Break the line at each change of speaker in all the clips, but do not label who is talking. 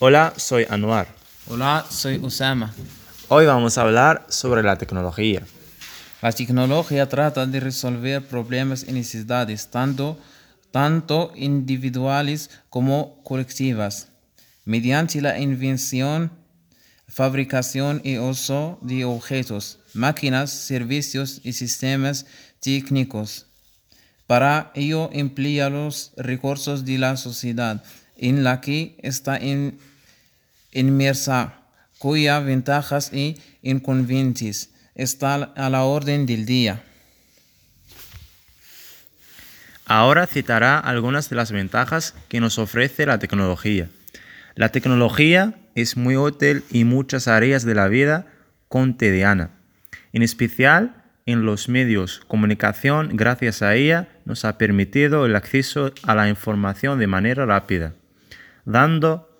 Hola, soy Anuar.
Hola, soy Usama.
Hoy vamos a hablar sobre la tecnología.
La tecnología trata de resolver problemas y necesidades tanto, tanto individuales como colectivas, mediante la invención, fabricación y uso de objetos, máquinas, servicios y sistemas técnicos. Para ello emplea los recursos de la sociedad en la que está in- inmersa, cuyas ventajas y inconvenientes están a la orden del día.
Ahora citará algunas de las ventajas que nos ofrece la tecnología. La tecnología es muy útil en muchas áreas de la vida cotidiana, en especial en los medios de comunicación. Gracias a ella nos ha permitido el acceso a la información de manera rápida, dando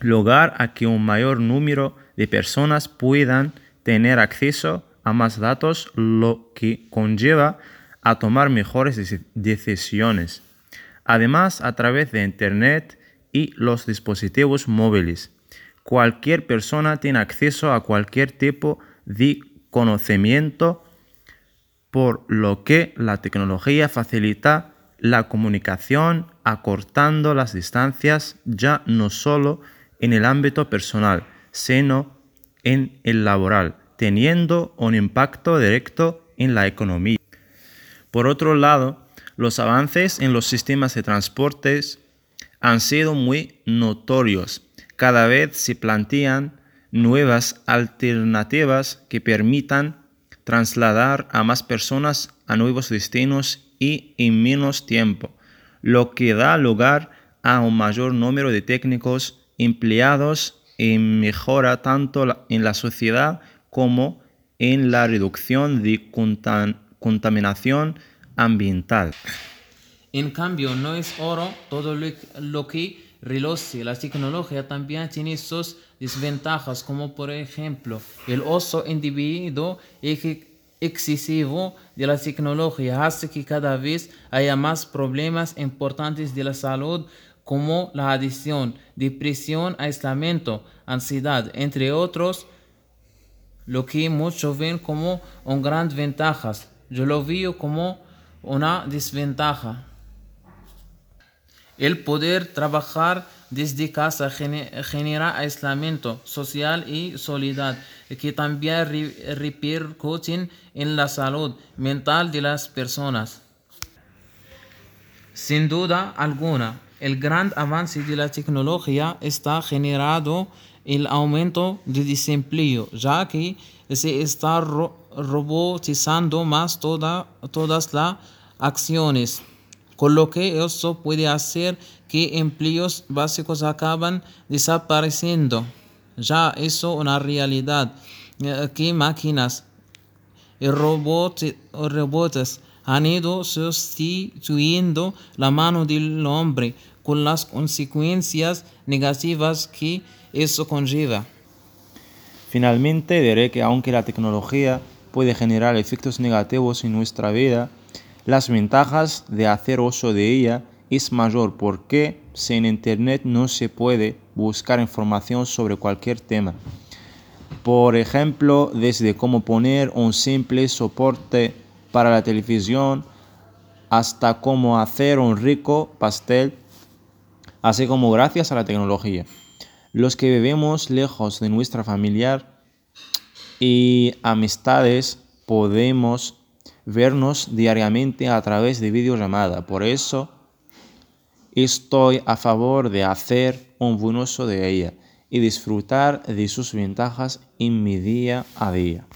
lugar a que un mayor número de personas puedan tener acceso a más datos, lo que conlleva a tomar mejores deci- decisiones. Además, a través de Internet y los dispositivos móviles, cualquier persona tiene acceso a cualquier tipo de conocimiento, por lo que la tecnología facilita la comunicación acortando las distancias ya no solo en el ámbito personal, sino en el laboral, teniendo un impacto directo en la economía. Por otro lado, los avances en los sistemas de transportes han sido muy notorios. Cada vez se plantean nuevas alternativas que permitan trasladar a más personas a nuevos destinos y en menos tiempo, lo que da lugar a un mayor número de técnicos empleados en mejora tanto en la sociedad como en la reducción de contam- contaminación ambiental.
En cambio, no es oro todo lo, que reluce. La tecnología también tiene sus desventajas, como por ejemplo el uso individuo ex- excesivo de la tecnología hace que cada vez haya más problemas importantes de la salud, como la adicción, depresión, aislamiento, ansiedad, entre otros lo que muchos ven como una gran ventaja. Yo lo veo como una desventaja. El poder trabajar desde casa gene- genera aislamiento social y soledad, que también re- repercuten en la salud mental de las personas. Sin duda alguna, el gran avance de la tecnología está generando el aumento del desempleo, ya que se está ro- robotizando más toda- todas las acciones, con lo que eso puede hacer que empleos básicos acaban desapareciendo. Ya es una realidad, eh, que máquinas y robot- robots han ido sustituyendo la mano del hombre con las consecuencias negativas que eso conlleva.
Finalmente diré que aunque la tecnología puede generar efectos negativos en nuestra vida, las ventajas de hacer uso de ella es mayor porque sin internet no se puede buscar información sobre cualquier tema. Por ejemplo, desde cómo poner un simple soporte para la televisión hasta cómo hacer un rico pastel, así como gracias a la tecnología. Los que vivimos lejos de nuestra familiar y amistades podemos vernos diariamente a través de videollamada. Por eso estoy a favor de hacer un buen uso de ella y disfrutar de sus ventajas en mi día a día.